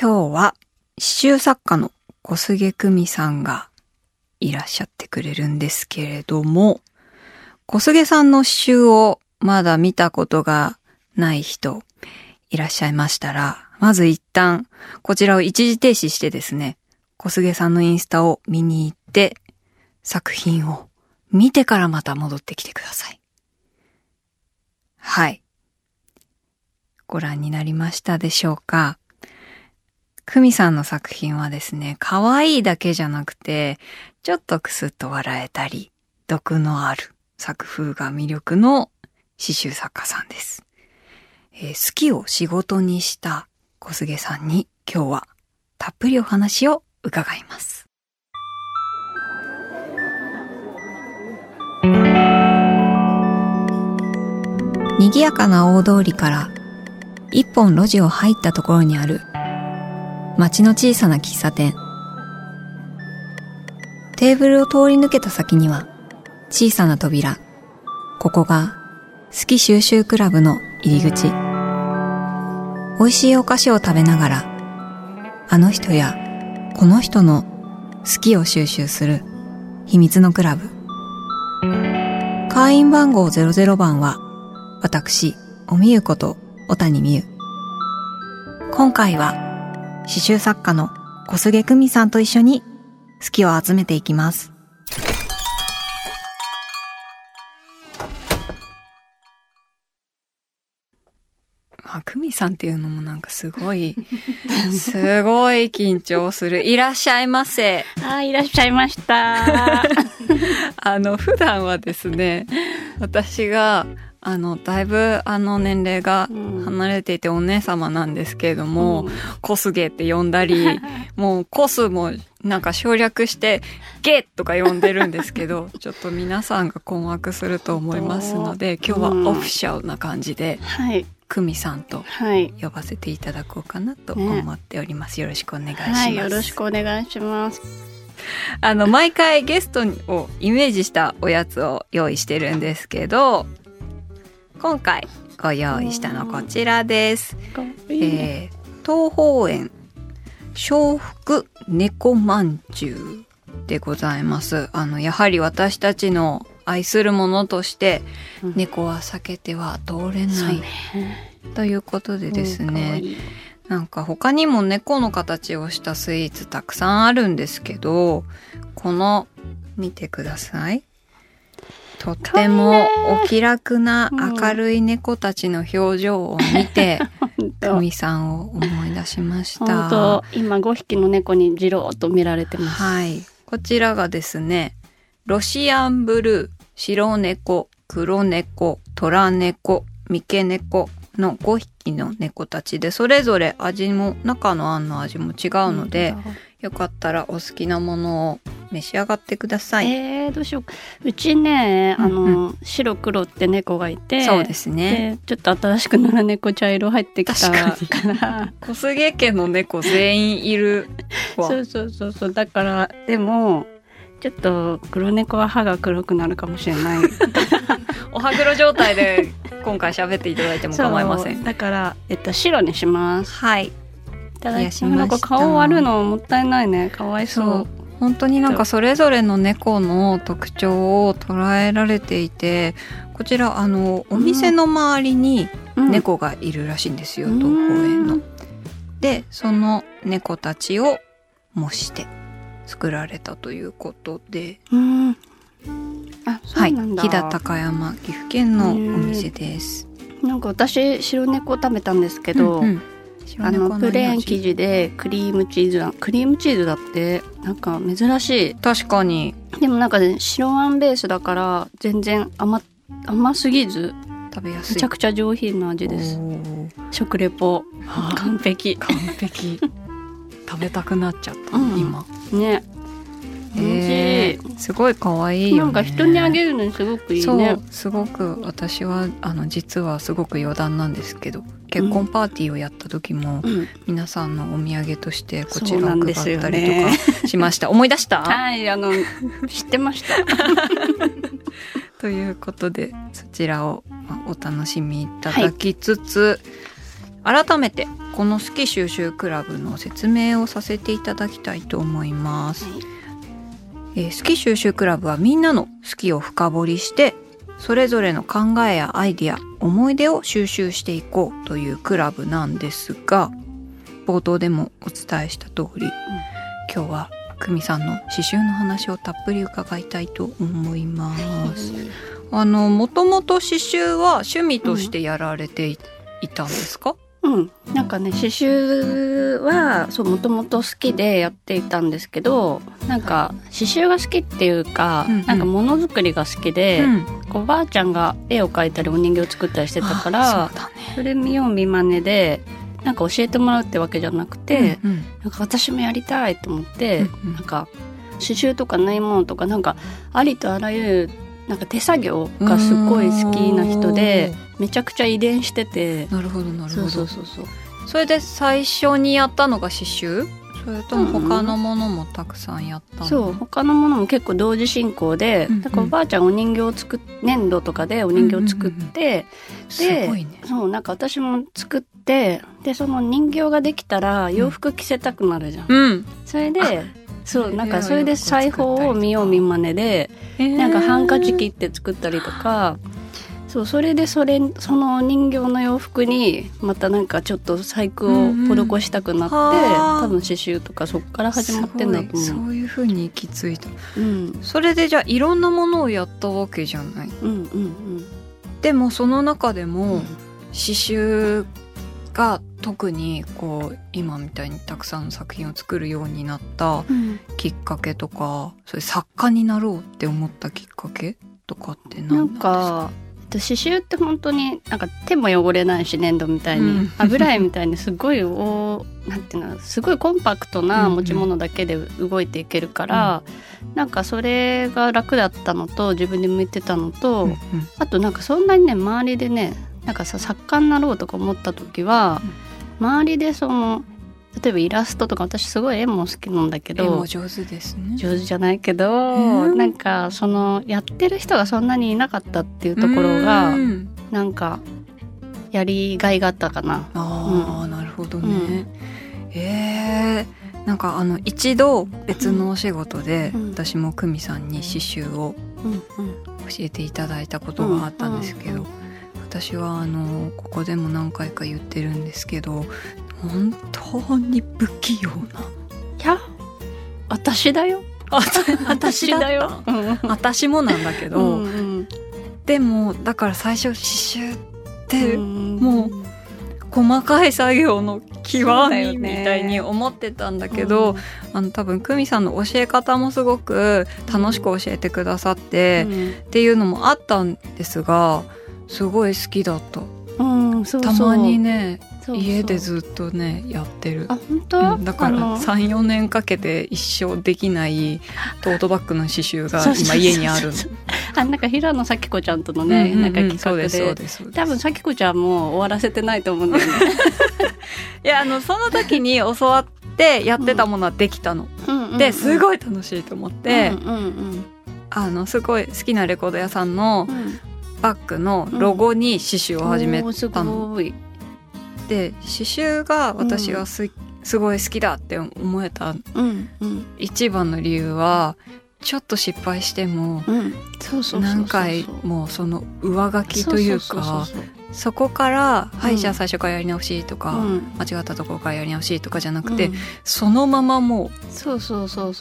今日は刺繍作家の小菅久美さんがいらっしゃってくれるんですけれども、小菅さんの刺繍をまだ見たことがない人いらっしゃいましたら、まず一旦こちらを一時停止してですね、小菅さんのインスタを見に行って作品を見てからまた戻ってきてください。はい。ご覧になりましたでしょうか？久美さんの作品はですね、可愛いだけじゃなくて、ちょっとクスッと笑えたり、毒のある作風が魅力の刺繍作家さんです。えー、好きを仕事にした小菅さんに今日はたっぷりお話を伺います。賑やかな大通りから一本路地を入ったところにある街の小さな喫茶店。テーブルを通り抜けた先には小さな扉。ここが好き収集クラブの入り口。美味しいお菓子を食べながら、あの人やこの人の好きを収集する秘密のクラブ。会員番号00番は私、おみゆこと小谷美優。今回は刺繍作家の小菅久美さんと一緒に好きを集めていきます。まあ、久美さんっていうのもなんかすごい、すごい緊張する。いらっしゃいませ。あ、いらっしゃいました。あの、普段はですね、私が、あのだいぶあの年齢が離れていてお姉様なんですけれども、うん、コスゲって呼んだり もうコスもなんか省略してゲとか呼んでるんですけど ちょっと皆さんが困惑すると思いますので今日はオフィシャルな感じで、はい、久美さんと呼ばせていただこうかなと思っております、ね、よろしくお願いします、はい、よろしくお願いします。あの毎回ゲストをイメージしたおやつを用意してるんですけど今回ご用意したのこちらです。えー、東方園笑福猫まんじゅうでございます。あの、やはり私たちの愛するものとして、猫は避けては通れない、ということでですね、なんか他にも猫の形をしたスイーツたくさんあるんですけど、この、見てください。とってもお気楽な明るい猫たちの表情を見て、久美さんを思い出しました。今5匹の猫にじろっと見られてます。はい。こちらがですね、ロシアンブルー、白猫、黒猫、虎猫、三毛猫の5匹の猫たちで、それぞれ味も、中のあんの味も違うので、よかったらお好きなものを召し上がってください。えー、どうしよう。うちね、あの、うんうん、白黒って猫がいて、そうですね。ちょっと新しくなら猫茶色入ってきたから。小菅家の猫全員いるそうそうそうそう。だから、でも、ちょっと黒猫は歯が黒くなるかもしれない。お歯黒状態で今回喋っていただいても構いません。だから、えっと、白にします。はい。いただきました。なんか顔割るのもったいないね。かわいそう。本当になんかそれぞれの猫の特徴を捉えられていてこちらあのお店の周りに猫がいるらしいんですよ、うん、東宝園の。でその猫たちを模して作られたということで、うん、はい飛騨高山岐阜県のお店です。なんか私白猫食べたんですけど、うんうんあのプレーン生地でクリームチーズクリームチーズだってなんか珍しい。確かに。でもなんかね白あんベースだから全然甘甘すぎず食べやすい。めちゃくちゃ上品な味です。食レポ。完璧。完璧。食べたくなっちゃった、うん、今。ね。えー、すごい可愛いなんか人にあげるのにすごくいいね。すごく私はあの実はすごく余談なんですけど結婚パーティーをやった時も、うん、皆さんのお土産としてこちらを配ったりとかしました、ね、思い出した？はいあの知ってました。ということでそちらをお楽しみいただきつつ、はい、改めてこの好き収集クラブの説明をさせていただきたいと思います、はい、えー、好き収集クラブはみんなの好きを深掘りしてそれぞれの考えやアイディア思い出を収集していこうというクラブなんですが冒頭でもお伝えした通り、うん、今日は久美さんの刺繍の話をたっぷり伺いたいと思います。あのもともと刺繍は趣味としてやられていたんですか、うん、なんかね刺繍はそうもともと好きでやっていたんですけどなんか刺繍が好きっていうか、うんうん、なんかものづくりが好きで、うん、おばあちゃんが絵を描いたりお人形を作ったりしてたからそ、ね,、れ見よう見まねでなんか教えてもらうってわけじゃなくて、うんうん、なんか私もやりたいと思って、うんうん、なんか刺繍とか縫い物とかなんかありとあらゆるなんか手作業がすごい好きな人でめちゃくちゃ遺伝してて。なるほどなるほど。そうそうそうそれで最初にやったのが刺繍？それとも他のものもたくさんやったの、うん、そう他のものも結構同時進行で、うんうん、だからおばあちゃんお人形を作っ粘土とかでお人形を作って、うんうんうん、で、ね、そうなんか私も作ってでその人形ができたら洋服着せたくなるじゃん、うん、それでそうなんかそれで裁縫を見よう見まねで、なんかハンカチ切って作ったりとか。そうそれでそれその人形の洋服にまたなんかちょっと細工を施したくなって、うんうん、多分刺繍とかそっから始まってんだと思う。そういうふうに行き着いた、うん、それでじゃあいろんなものをやったわけじゃない、うんうんうん、でもその中でも、刺繍が特にこう今みたいにたくさんの作品を作るようになったきっかけとか、うん、それ作家になろうって思ったきっかけとかって何なんですか？刺繍って本当になんか手も汚れないし粘土みたいに、うん、油絵みたいにすごいおなんていうのすごいコンパクトな持ち物だけで動いていけるから、うなんかそれが楽だったのと自分で向いてたのと、あとなんかそんなにね周りでねなんかさ作家になろうとか思った時は、周りでその例えばイラストとか私すごい絵も好きなんだけど絵も上手ですね。上手じゃないけど、えー、なんかそのやってる人がそんなにいなかったっていうところがん。なんかやりがいがあったかな。あ、うん、なるほどね。うん、えー、なんかあの一度別のお仕事で、私も久美さんに刺繍を教えていただいたことがあったんですけど、私はあのここでも何回か言ってるんですけど本当に不器用な。いや私だよ。私だよ。私もなんだけど、うんうん、でもだから最初刺繍ってもう細かい作業の極みみたいに思ってたんだけど、ねうん、あの多分久美さんの教え方もすごく楽しく教えてくださって、うん、っていうのもあったんですが。すごい好きだった。うん、そうたまにね家でずっとねやってる。あ本当、うん、だから34年かけて一生できないトートバッグの刺繍が今家にあるあなんか平野咲子ちゃんとのね、うんうんうん、なんか企画で。そうです多分咲子ちゃんも終わらせてないと思うんだよね。いやあのその時に教わってやってたものはできたの、うん、ですごい楽しいと思って、うんうんうん、あのすごい好きなレコード屋さんのバッグのロゴに刺繍を始めたの。うん、で刺繍が私がす,、すごい好きだって思えた。一番の理由はちょっと失敗しても何回もその上書きというかそこから「はいじゃあ最初からやり直し」とか、間違ったところからやり直しとかじゃなくて、そのままもう。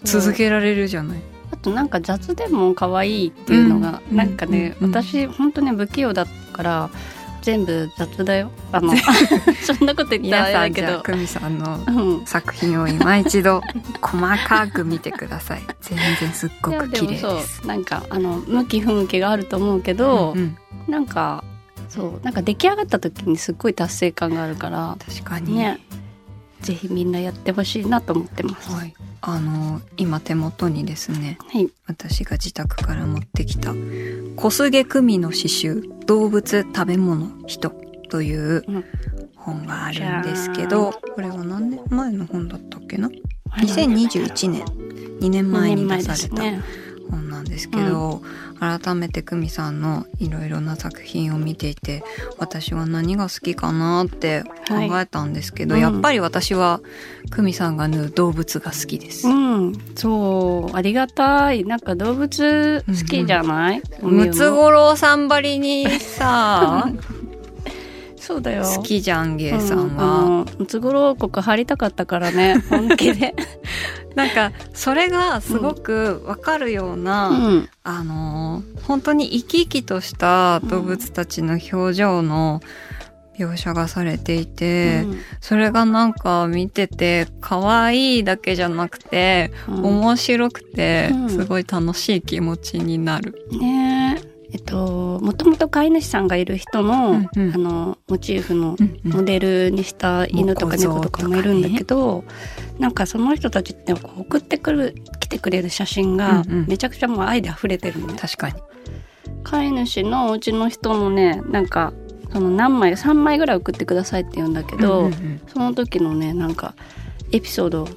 続けられるじゃない。あとなんか雑でも可愛いっていうのが、うん、なんかね、うん、私本当ね不器用だから全部雑だよ。あの そんなこと言ったらあけど。久美さんの作品を今一度細かく見てください。全然すっごく綺麗です。なんかあの向き不向きがあると思うけど、うんうん、なんかそうなんか出来上がった時にすっごい達成感があるから。確かに。ねぜひみんなやってほしいなと思ってます。はい。あの今手元にですね、はい、私が自宅から持ってきた小菅久美の詩集動物食べ物人という本があるんですけど、これは何年前の本だったっけな？2021年。2年前に出された本なんですけど、改めて久美さんのいろいろな作品を見ていて私は何が好きかなって考えたんですけど、はいうん、やっぱり私は久美さんが縫う動物が好きです。うん、そうありがたい。なんか動物好きじゃない、うん、ムツゴロウさんばりにさ そうだよ。好きじゃんゲイさんは、ムツゴロウ国入りたかったからね本気でなんかそれがすごくわかるような、うん、あの本当に生き生きとした動物たちの表情の描写がされていて、うん、それがなんか見てて可愛いだけじゃなくて、うん、面白くて、すごい楽しい気持ちになる。ね。えっと、もともと飼い主さんがいる人の、うんうん、あの、モチーフのモデルにした犬とか猫とかもいるんだけど、ね、なんかその人たちって送ってくる、来てくれる写真がめちゃくちゃもう愛で溢れてるね。確かに。飼い主のお家の人のね、なんか、その何枚、3枚ぐらい送ってくださいって言うんだけど、うんうんうん、その時のね、なんか、エピソード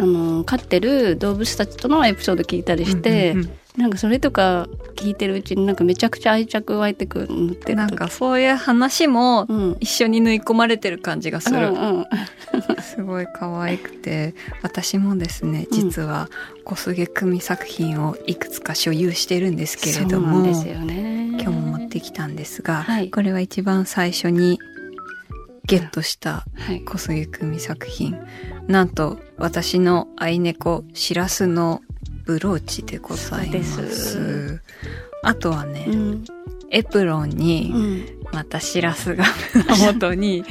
あの飼ってる動物たちとのエピソード聞いたりして、うんうんうん、なんかそれとか聞いてるうちになんかめちゃくちゃ愛着湧いてくるってなんかそういう話も一緒に縫い込まれてる感じがする、うんうん、すごい可愛くて。私もですね実は小菅久美作品をいくつか所有してるんですけれども、ですよね、今日も持ってきたんですが、はい、これは一番最初にゲットした小菅久美作品、はい、なんと私の愛猫しらすのブローチでございます。あとはね、うん、エプロンに、またしらすが元に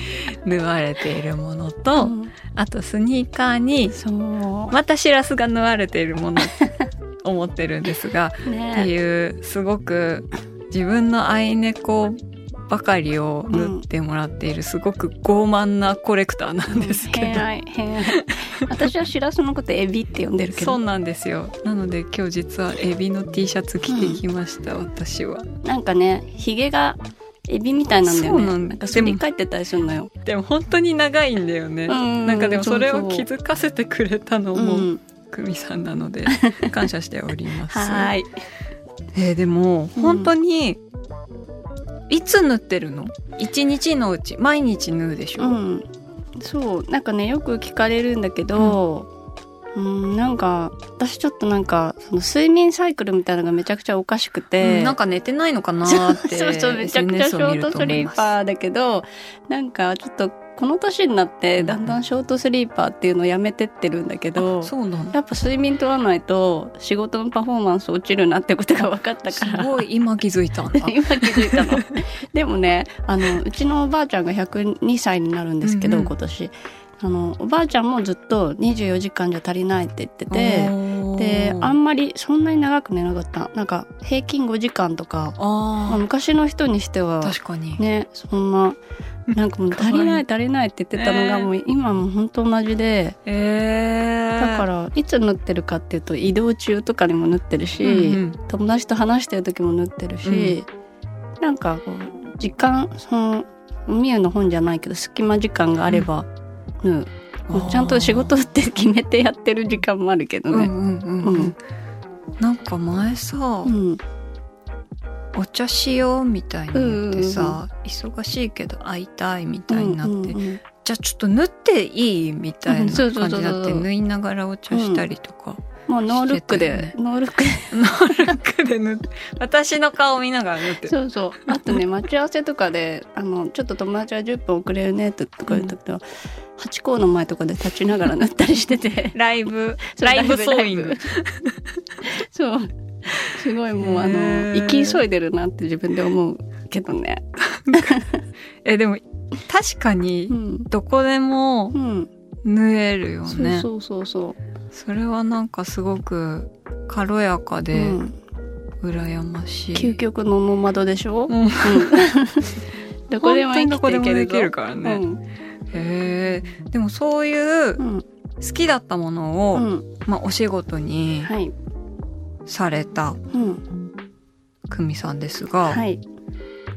縫われているものと、うん、あとスニーカーに、またしらすが縫われているもの 思ってるんですが、ね、っていうすごく自分の愛猫ばかりを縫ってもらっている、すごく傲慢なコレクターなんですけど、うん、偏愛偏愛私はしらすのことエビって呼んでるけど。そうなんですよ。なので今日実はエビの T シャツ着てきました、うん、私は。なんかねひげがエビみたいなんだよね。そうなんかすり返ってたりするのよ。でも本当に長いんだよね。ん。なんかでもそれを気づかせてくれたのも、久美さんなので 感謝しております。はい。えー、でも本当にいつ縫ってるの？一日のうち毎日縫うでしょ、うん、そう。なんかねよく聞かれるんだけど、うん、うんなんか私ちょっとなんかその睡眠サイクルみたいなのがめちゃくちゃおかしくて、うん、なんか寝てないのかなって そうそうめちゃくちゃショートスリーパーだけどなんかちょっとこの年になってだんだんショートスリーパーっていうのをやめてってるんだけど、そうなやっぱ睡眠取らないと仕事のパフォーマンス落ちるなってことが分かったから。すごい今気づいた。今気づいたの。でもねあのうちのおばあちゃんが102歳になるんですけど、うんうん、今年あのおばあちゃんもずっと24時間じゃ足りないって言っててであんまりそんなに長く寝なかった。なんか平均5時間とかまあ、昔の人にしては確かに。ねそんななんかもう足りない足りないって言ってたのがもう今も本当同じで、えー、だからいつ縫ってるかっていうと移動中とかにも縫ってるし、うんうん、友達と話してる時も縫ってるし、うん、なんかこう時間そのみゆの本じゃないけど隙間時間があれば縫う、うん、ちゃんと仕事って決めてやってる時間もあるけどね。うんうんうんうん、なんか前さ、うん。お茶しようみたいに言ってさ、うんうんうん、忙しいけど会いたいみたいになって、うんうんうん、じゃあちょっと縫っていいみたいな感じになって縫いながらお茶したりとか。もうノールックで、ノールックで。ノールックで縫って、私の顔見ながら縫って。そうそう。あとね、待ち合わせとかで、あの、ちょっと友達は10分遅れるねとか言ったけど、うん、ハチ公の前とかで立ちながら縫ったりしてて。ライブ、ライブソーイング。そう。すごいもうあの生き急いでるなって自分で思うけどね。えでも確かにどこでも縫えるよね、うん、そうそうそう。それはなんかすごく軽やかで羨ましい、究極のノマドでしょ、うん、うん、どこでも生きていけるできるからね、うん、へえでもそういう好きだったものを、まあ、お仕事にされた久美さんですが、はい、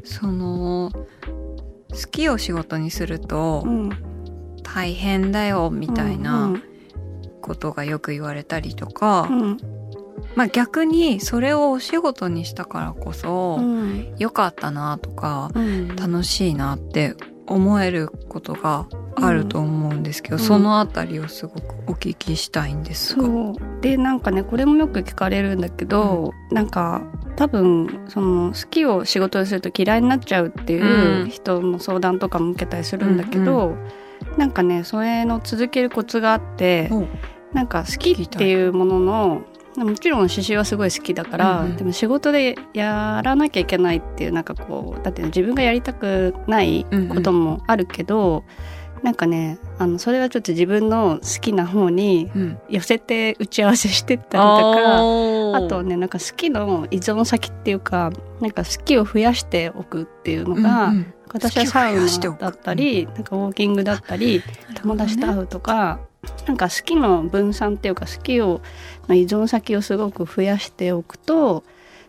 その好きを仕事にすると大変だよみたいなことがよく言われたりとか、まあ逆にそれをお仕事にしたからこそ、良かったなとか、楽しいなって思えることがあると思うんですけど、うん、そのあたりをすごくお聞きしたいんですが。でなんかねこれもよく聞かれるんだけど、うん、なんか多分その好きを仕事にすると嫌いになっちゃうっていう人の相談とかも受けたりするんだけど、うんうん、なんかねそれの続けるコツがあって、う。ん、なんか好きっていうもののもちろん刺繍はすごい好きだから、うんうん、でも仕事でやらなきゃいけないっていうなんかこうだって自分がやりたくないこともあるけど、うん。うんなんかねあのそれはちょっと自分の好きな方に寄せて打ち合わせしてったりとか、うん、あとねなんか好きの依存先っていうかなんか好きを増やしておくっていうのが、うんうん、私はサウナだったり、なんかウォーキングだったり、友達と会うとか、なんか好きの分散っていうか好きを依存先をすごく増やしておくと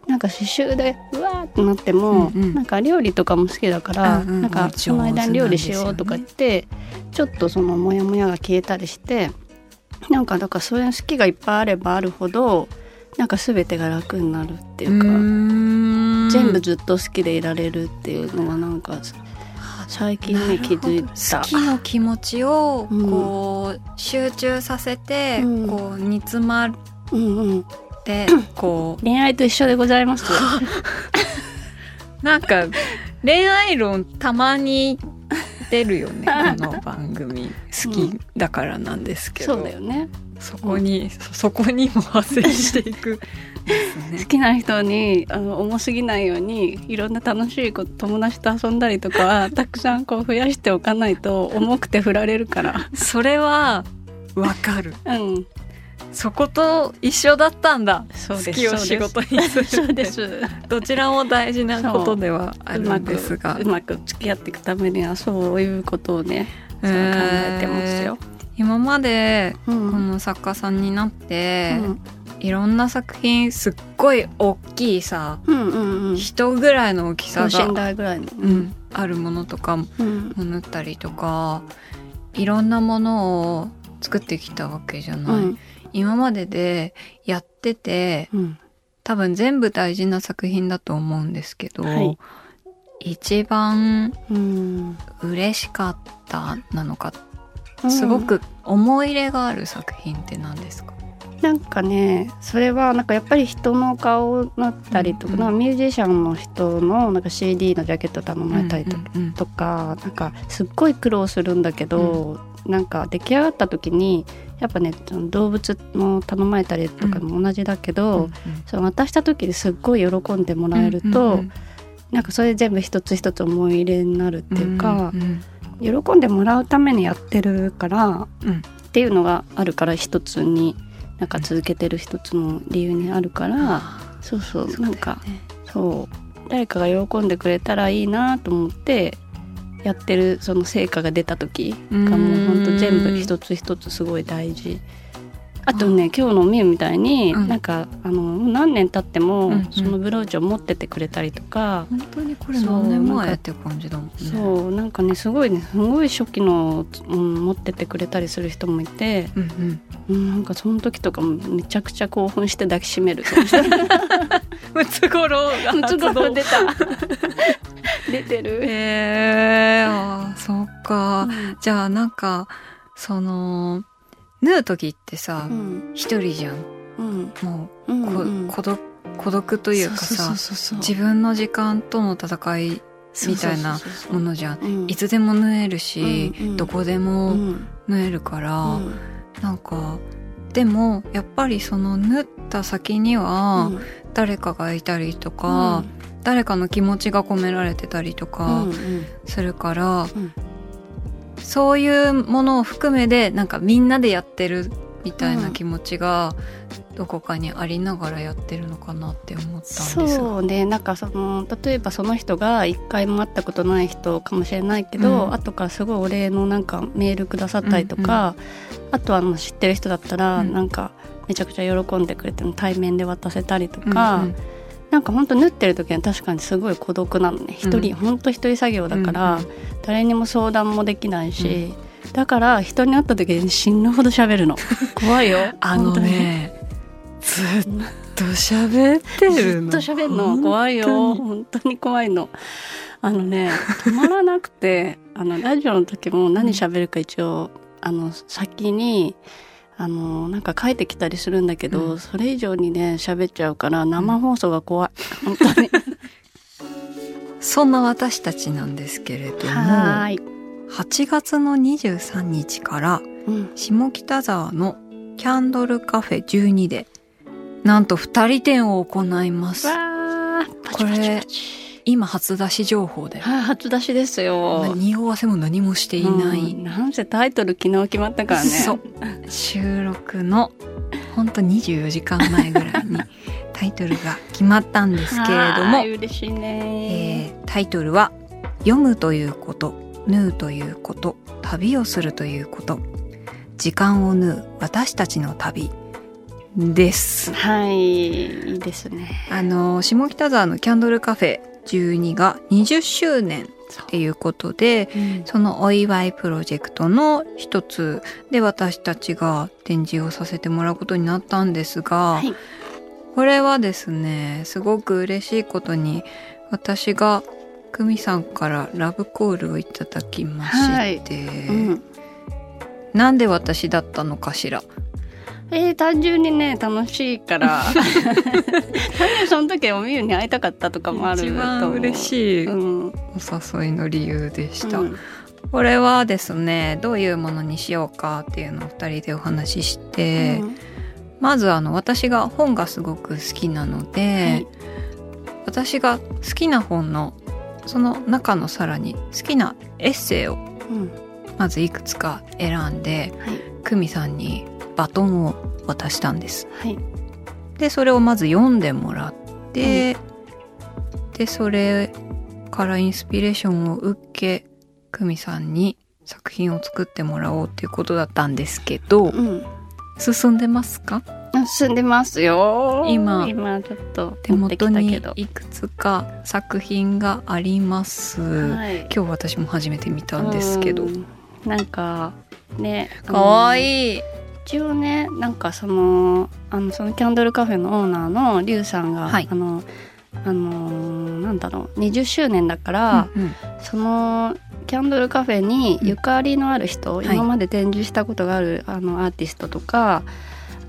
なんか刺繍でうわーってなっても、うんうん、なんか料理とかも好きだから、うんうん、なんかその間に料理しようとか言って、ね、ちょっとそのモヤモヤが消えたりしてなんかだからそういう好きがいっぱいあればあるほどなんか全てが楽になるっていうか全部ずっと好きでいられるっていうのがなんか最近ね気づいた。好きの気持ちをこう、集中させて、うん、こう煮詰まる、うんうん。ってこう。恋愛と一緒でございます。なんか恋愛論たまに出るよね この番組。好きだからなんですけど、うん、そうだよねそこに、うん、そこにも派生していく。ね、好きな人にあの重すぎないようにいろんな楽しいこと友達と遊んだりとかたくさんこう増やしておかないと重くて振られるから。それはわかる、うん、そこと一緒だったんだ。好きを仕事にするどちらも大事なことではあるんですが。うまく付き合っていくためにはそういうことをね考えてますよ。今までこの作家さんになって、うん、いろんな作品すっごい大きいさ、うんうんうん、人ぐらいの大きさが、ぐらいの、うん、あるものとかも縫ったりとか、いろんなものを作ってきたわけじゃない。今まででやってて、うん、多分全部大事な作品だと思うんですけど、はい、一番嬉しかったなのか、うん、すごく思い入れがある作品って何ですか、なんかねそれはなんかやっぱり人の顔だったりとか、うんうん、ミュージシャンの人のなんか CD のジャケット頼まれたりと,、とかなんかすっごい苦労するんだけど、うん、なんか出来上がった時にやっぱね動物も頼まれたりとかも同じだけど、うんうん、その渡した時にすっごい喜んでもらえると、うんうん、なんかそれ全部一つ一つ思い入れになるっていうか、うんうん、喜んでもらうためにやってるから、うん、っていうのがあるから一つになんか続けてる一つの理由にあるから、そうそうそう、ね、なんかそう。誰かが喜んでくれたらいいなと思ってやってるその成果が出た時がもうほんと全部一つ一つすごい大事。あとね今日のみゆみたいに、うん、なんかあの何年経っても、うんうん、そのブローチを持っててくれたりとか本当にこれ何年前って感じだもんね。そうなんかねすごいねすごい初期の、うん、持っててくれたりする人もいて、うんうん、なんかその時とかもめちゃくちゃ興奮して抱きしめる。ムツゴロウが ムツゴロウ出た。出てる。へえー、そっか、うん、じゃあなんかその縫う時ってさ一、人じゃん、うん、もう、うんうん、孤独孤独というかさ自分の時間との戦いみたいなものじゃん。いつでも縫えるし、うんうん、どこでも縫えるから、うん、なんかでもやっぱりその縫った先には誰かがいたりとか、うん、誰かの気持ちが込められてたりとかするから、うん、そういうものを含めでなんかみんなでやってるみたいな気持ちがどこかにありながらやってるのかなって思ったんですそうねなんかその例えばその人が一回も会ったことない人かもしれないけど、うん、後からすごいお礼のなんかメールくださったりとか、うんうん、あとはあの知ってる人だったらなんかめちゃくちゃ喜んでくれて対面で渡せたりとか。うんうんなんか本当縫ってる時は確かにすごい孤独なのね。一人、うん、本当一人作業だから、誰にも相談もできないし、うん、だから人に会った時に死ぬほど喋るの。怖いよ。あのねずっと喋ってるの。ずっと喋るの。怖いよ。本当に怖いの。あのね止まらなくてあのラジオの時も何喋るか一応あの先にあのなんか書いてきたりするんだけど、うん、それ以上にね喋っちゃうから生放送が怖い、うん、本当に。そんな私たちなんですけれども8月の23日から、下北沢のキャンドルカフェ12でなんと2人展を行います。これ今初出し情報で。はい、初出しですよ。匂わせも何もしていない。うん、なんせタイトル昨日決まったからね。そう。収録の本当24時間前ぐらいに タイトルが決まったんですけれども。嬉しいね、えー、タイトルは読むということ、縫うということ、旅をするということ、時間を縫う私たちの旅。です。はい、いいですね。あの下北沢のキャンドルカフェ12が20周年っていうことで、うん、そのお祝いプロジェクトの一つで私たちが展示をさせてもらうことになったんですが、はい、これはですねすごく嬉しいことに私が久美さんからラブコールをいただきまして、はい。うん、なんで私だったのかしら？えー、単純にね楽しいから。単純にその時おみゆに会いたかったとかもある一番嬉しいお誘いの理由でした、うん、これはですねどういうものにしようかっていうのを2人でお話しして、うん、まずあの私が本がすごく好きなので、はい、私が好きな本のその中のさらに好きなエッセイをまずいくつか選んで、はい、久美さんにバトンを渡したんです。はい、でそれをまず読んでもらって、うん、でそれからインスピレーションを受け久美さんに作品を作ってもらおうっていうことだったんですけど、うん、進んでますか？進んでますよ。今。今ちょっと手元にいくつか作品があります、はい、今日私も初めて見たんですけど、ん、なんかねかわいい一応ねなんかそのあのそのキャンドルカフェのオーナーのリュウさんが、はい、あのあのなんだろう20周年だから、うんうん、そのキャンドルカフェにゆかりのある人、うん、今まで展示したことがあるあのアーティストとか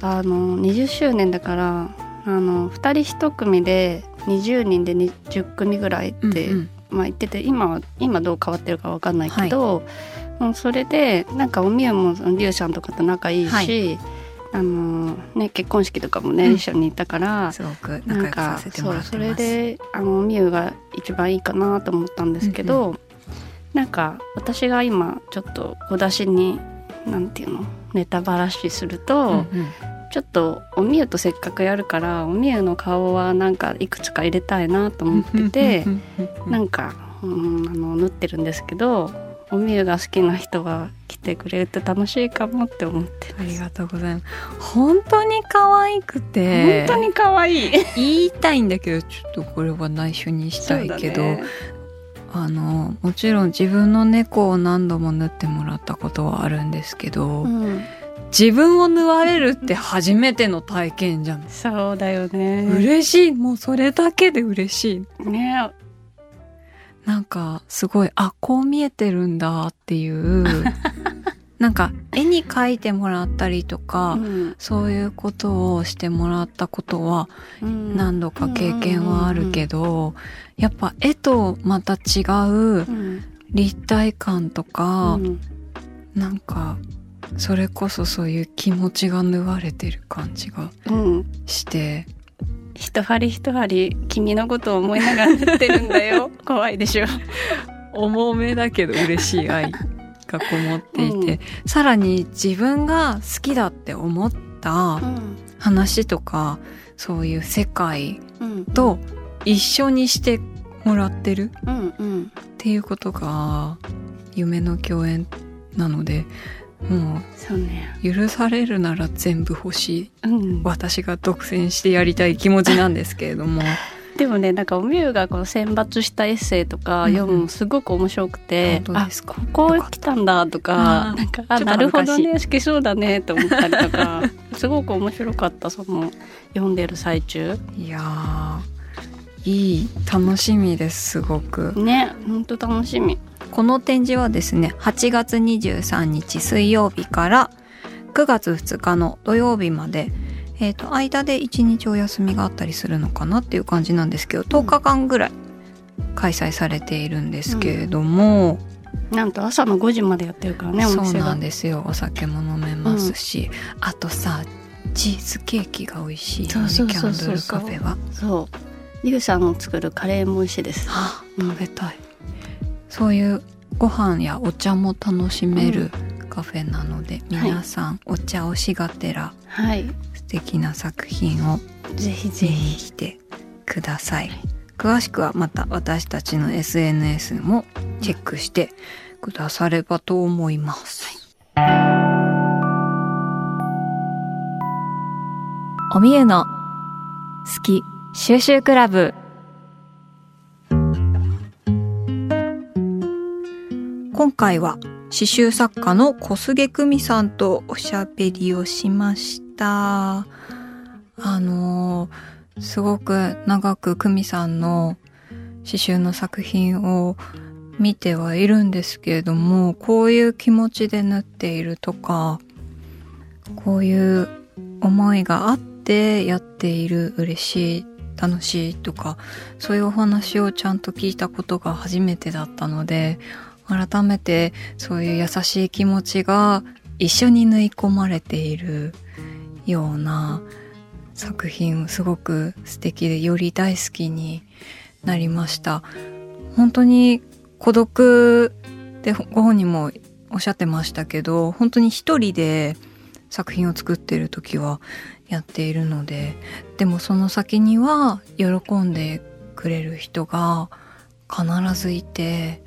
あの20周年だからあの2人1組で20人で10組ぐらいって、うんうん、まあ、言ってて今は今どう変わってるか分かんないけど、はいもうそれでなんかおみゆもリュウさんとかと仲いいし、はい、あのね、結婚式とかもね、うん、一緒に行ったからすごく仲良くさせてもらってそれであのみゆが一番いいかなと思ったんですけど、うんうん、なんか私が今ちょっと小出しになんていうのネタばらしすると、うんうん、ちょっとおみゆとせっかくやるからおみゆの顔はなんかいくつか入れたいなと思っててなんか、うん、あの縫ってるんですけどおみゆが好きな人が来てくれると楽しいかもって思ってありがとうございます。本当に可愛くて。本当に可愛い。言いたいんだけどちょっとこれは内緒にしたいけど、ね、あのもちろん自分の猫を何度も縫ってもらったことはあるんですけど、うん、自分を縫われるって初めての体験じゃん。そうだよね。嬉しい。もうそれだけで嬉しい。ねなんかすごいあこう見えてるんだっていう なんか絵に描いてもらったりとか、うん、そういうことをしてもらったことは何度か経験はあるけど、やっぱ絵とまた違う立体感とか、うん、なんかそれこそそういう気持ちが縫われてる感じがして、一針一針君のことを思いながら塗ってるんだよ。怖いでしょ。重めだけど嬉しい愛がこもっていて、うん、さらに自分が好きだって思った話とか、うん、そういう世界と一緒にしてもらってるっていうことが夢の共演なのでもうそうね。許されるなら全部欲しい、うん、私が独占してやりたい気持ちなんですけれども。でもねなんかおみゆがこの選抜したエッセイとか読むのすごく面白くて、うん、あここ来たんだとかなんかあなるほどね好きそうだねと思ったりとか すごく面白かったその読んでる最中。いやいい楽しみですすごく。ね本当楽しみこの展示はですね8月23日水曜日から9月2日の土曜日までえーと、間で1日お休みがあったりするのかなっていう感じなんですけど10日間ぐらい開催されているんですけれども、うん、なんと朝の5時までやってるからねお店そうなんですよ。お酒も飲めますし、うん、あとさチーズケーキが美味しいよねキャンドルカフェは。そう。リュウさんの作るカレーも美味しいです、はあ、食べたい、そういうご飯やお茶も楽しめる、カフェなので皆さんお茶をしがてら、はい、素敵な作品をぜひぜひ。来てください。詳しくはまた私たちの SNS もチェックしてくださればと思います。おみゆの好き収集クラブ今回は刺繍作家の小菅久美さんとおしゃべりをしました。あの、すごく長く久美さんの刺繍の作品を見てはいるんですけれども、こういう気持ちで縫っているとか、こういう思いがあってやっている嬉しい、楽しいとか、そういうお話をちゃんと聞いたことが初めてだったので、改めてそういう優しい気持ちが一緒に縫い込まれているような作品すごく素敵でより大好きになりました。本当に孤独でご本人もおっしゃってましたけど本当に一人で作品を作ってる時はやっているのででもその先には喜んでくれる人が必ずいて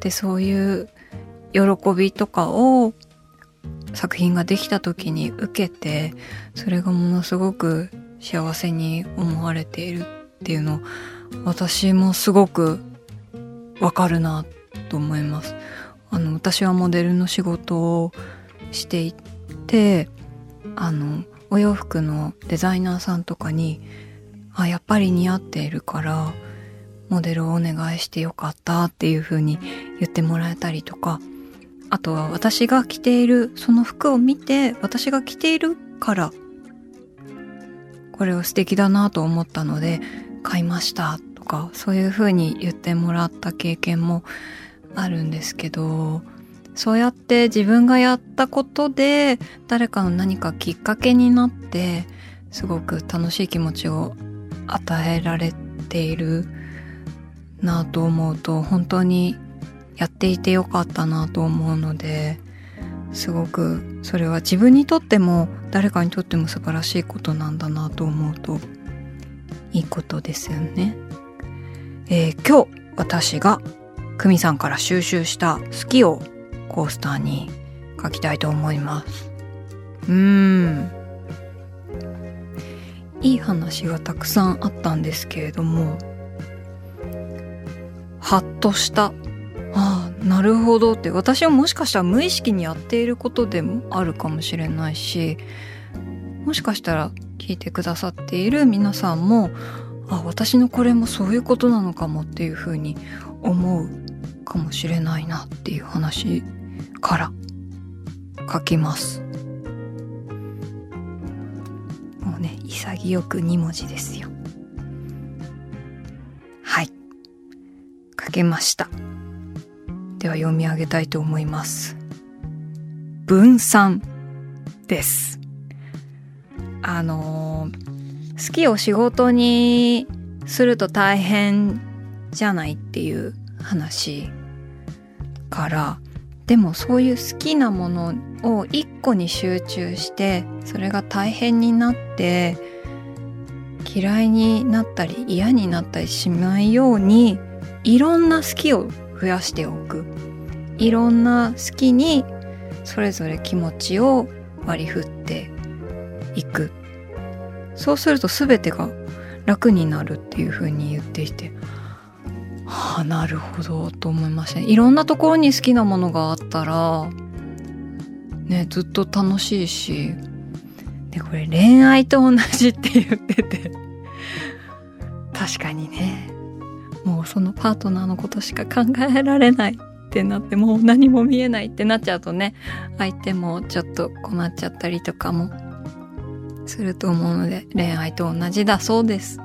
でそういう喜びとかを作品ができた時に受けてそれがものすごく幸せに思われているっていうの私もすごくわかるなと思います。あの私はモデルの仕事をしていてあのお洋服のデザイナーさんとかにあやっぱり似合っているからモデルをお願いしてよかったっていう風に言ってもらえたりとか、あとは私が着ているその服を見て私が着ているからこれを素敵だなと思ったので買いましたとかそういう風に言ってもらった経験もあるんですけどそうやって自分がやったことで誰かの何かきっかけになってすごく楽しい気持ちを与えられているなと思うと本当にやっていてよかったなと思うのですごくそれは自分にとっても誰かにとっても素晴らしいことなんだなと思うといいことですよね。えー、今日私が久美さんから収集した好きをコースターに書きたいと思います。うーん。いい話がたくさんあったんですけれどもハッとしたああなるほどって私はもしかしたら無意識にやっていることでもあるかもしれないしもしかしたら聞いてくださっている皆さんもあ私のこれもそういうことなのかもっていうふうに思うかもしれないなっていう話から書きます。もうね潔く2文字ですよ。書けました。では読み上げたいと思います。分散です。あの好きを仕事にすると大変じゃないっていう話からでもそういう好きなものを一個に集中してそれが大変になって嫌いになったり嫌になったりしないようにいろんな好きを増やしておく。いろんな好きにそれぞれ気持ちを割り振っていく。そうすると全てが楽になるっていうふうに言っていてはあなるほどと思いましたね。いろんなところに好きなものがあったらねずっと楽しいしで、これ恋愛と同じって言ってて。確かにね。もうそのパートナーのことしか考えられないってなってもう何も見えないってなっちゃうとね相手もちょっと困っちゃったりとかもすると思うので恋愛と同じだそうです。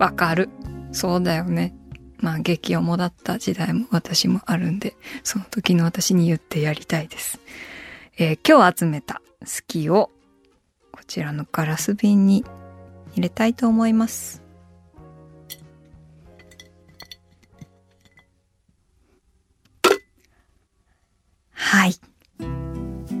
わかる。そうだよね。まあ激重だった時代も私もあるんでその時の私に言ってやりたいです、えー、今日集めた好きをこちらのガラス瓶に入れたいと思います。はい。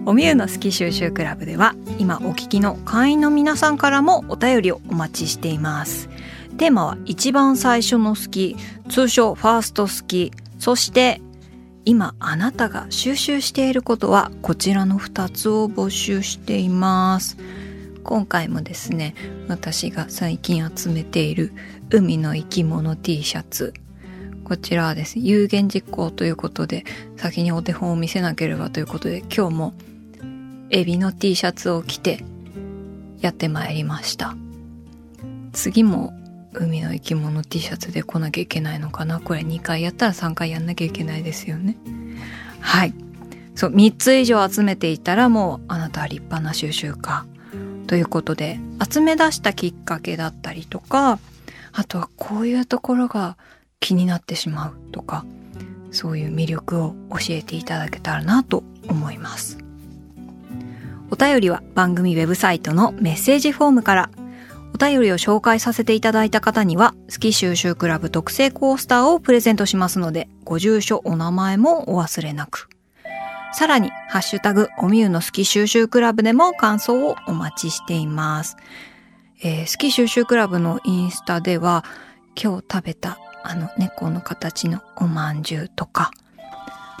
おみゆの好き収集クラブでは今お聞きの会員の皆さんからもお便りをお待ちしています。テーマは一番最初の好き、通称ファースト好き、そして今あなたが収集していることはこちらの2つを募集しています。今回もですね、私が最近集めている海の生き物 T シャツこちらはですね、有言実行ということで、先にお手本を見せなければということで、今日もエビの T シャツを着てやってまいりました。次も海の生き物 T シャツで来なきゃいけないのかな？これ2回やったら3回やんなきゃいけないですよね。はい。そう、3つ以上集めていたらもうあなたは立派な収集家。ということで、集め出したきっかけだったりとか、あとはこういうところが気になってしまうとかそういう魅力を教えていただけたらなと思いますお便りは番組ウェブサイトのメッセージフォームからお便りを紹介させていただいた方には、好き収集クラブ特製コースターをプレゼントしますので、ご住所、お名前もお忘れなく。さらに、ハッシュタグ、おみゆの好き収集クラブでも感想をお待ちしています。えー、好き収集クラブのインスタでは、今日食べたあの猫の形のおまんじゅうとか、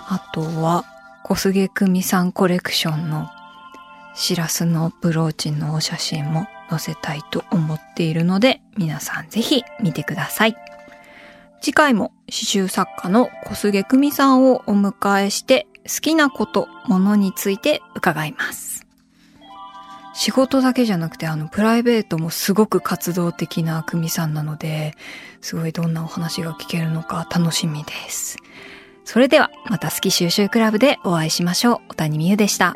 あとは小菅久美さんコレクションのしらすのブローチのお写真も載せたいと思っているので、皆さんぜひ見てください。次回も刺繍作家の小菅久美さんをお迎えして好きなこと、ものについて伺います。仕事だけじゃなくて、あの、プライベートもすごく活動的な久美さんなので、すごいどんなお話が聞けるのか楽しみです。それでは、また好き収集クラブでお会いしましょう。小谷美優でした。